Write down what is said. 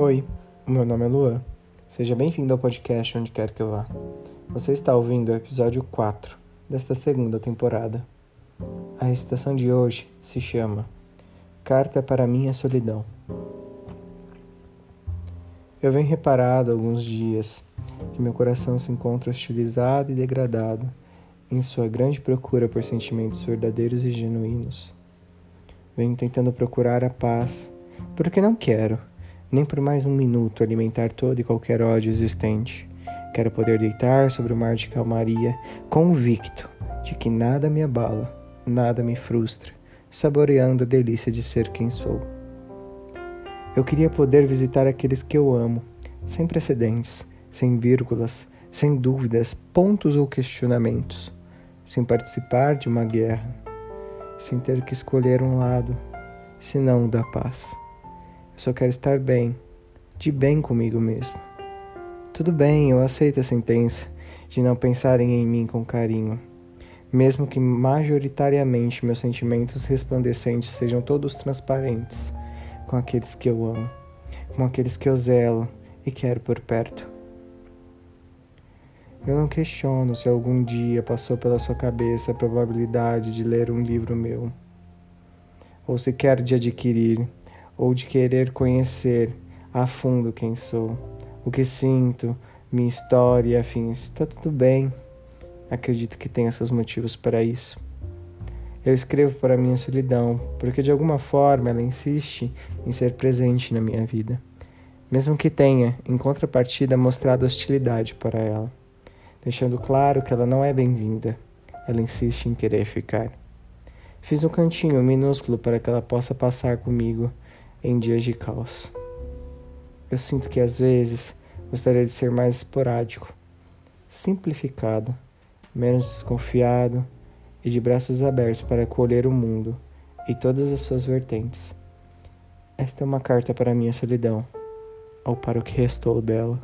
Oi, meu nome é Luan. Seja bem-vindo ao podcast onde quer que eu vá. Você está ouvindo o episódio 4 desta segunda temporada. A recitação de hoje se chama Carta para Minha Solidão. Eu venho reparado alguns dias que meu coração se encontra hostilizado e degradado em sua grande procura por sentimentos verdadeiros e genuínos. Venho tentando procurar a paz, porque não quero, nem por mais um minuto, alimentar todo e qualquer ódio existente. Quero poder deitar sobre o mar de calmaria, convicto de que nada me abala, nada me frustra, saboreando a delícia de ser quem sou. Eu queria poder visitar aqueles que eu amo, sem precedentes, sem vírgulas, sem dúvidas, pontos ou questionamentos, sem participar de uma guerra, sem ter que escolher um lado, senão o da paz. Eu só quero estar bem, de bem comigo mesmo. Tudo bem, eu aceito a sentença de não pensarem em mim com carinho, mesmo que majoritariamente meus sentimentos resplandecentes sejam todos transparentes com aqueles que eu amo, com aqueles que eu zelo e quero por perto. Eu não questiono se algum dia passou pela sua cabeça a probabilidade de ler um livro meu, ou sequer de adquirir ou de querer conhecer a fundo quem sou, o que sinto, minha história e afins. Está tudo bem. Acredito que tenha seus motivos para isso. Eu escrevo para minha solidão, porque de alguma forma ela insiste em ser presente na minha vida, mesmo que tenha, em contrapartida, mostrado hostilidade para ela, deixando claro que ela não é bem-vinda. Ela insiste em querer ficar. Fiz um cantinho minúsculo para que ela possa passar comigo em dias de caos. Eu sinto que às vezes gostaria de ser mais esporádico, simplificado, menos desconfiado e de braços abertos para acolher o mundo e todas as suas vertentes. Esta é uma carta para minha solidão, ou para o que restou dela.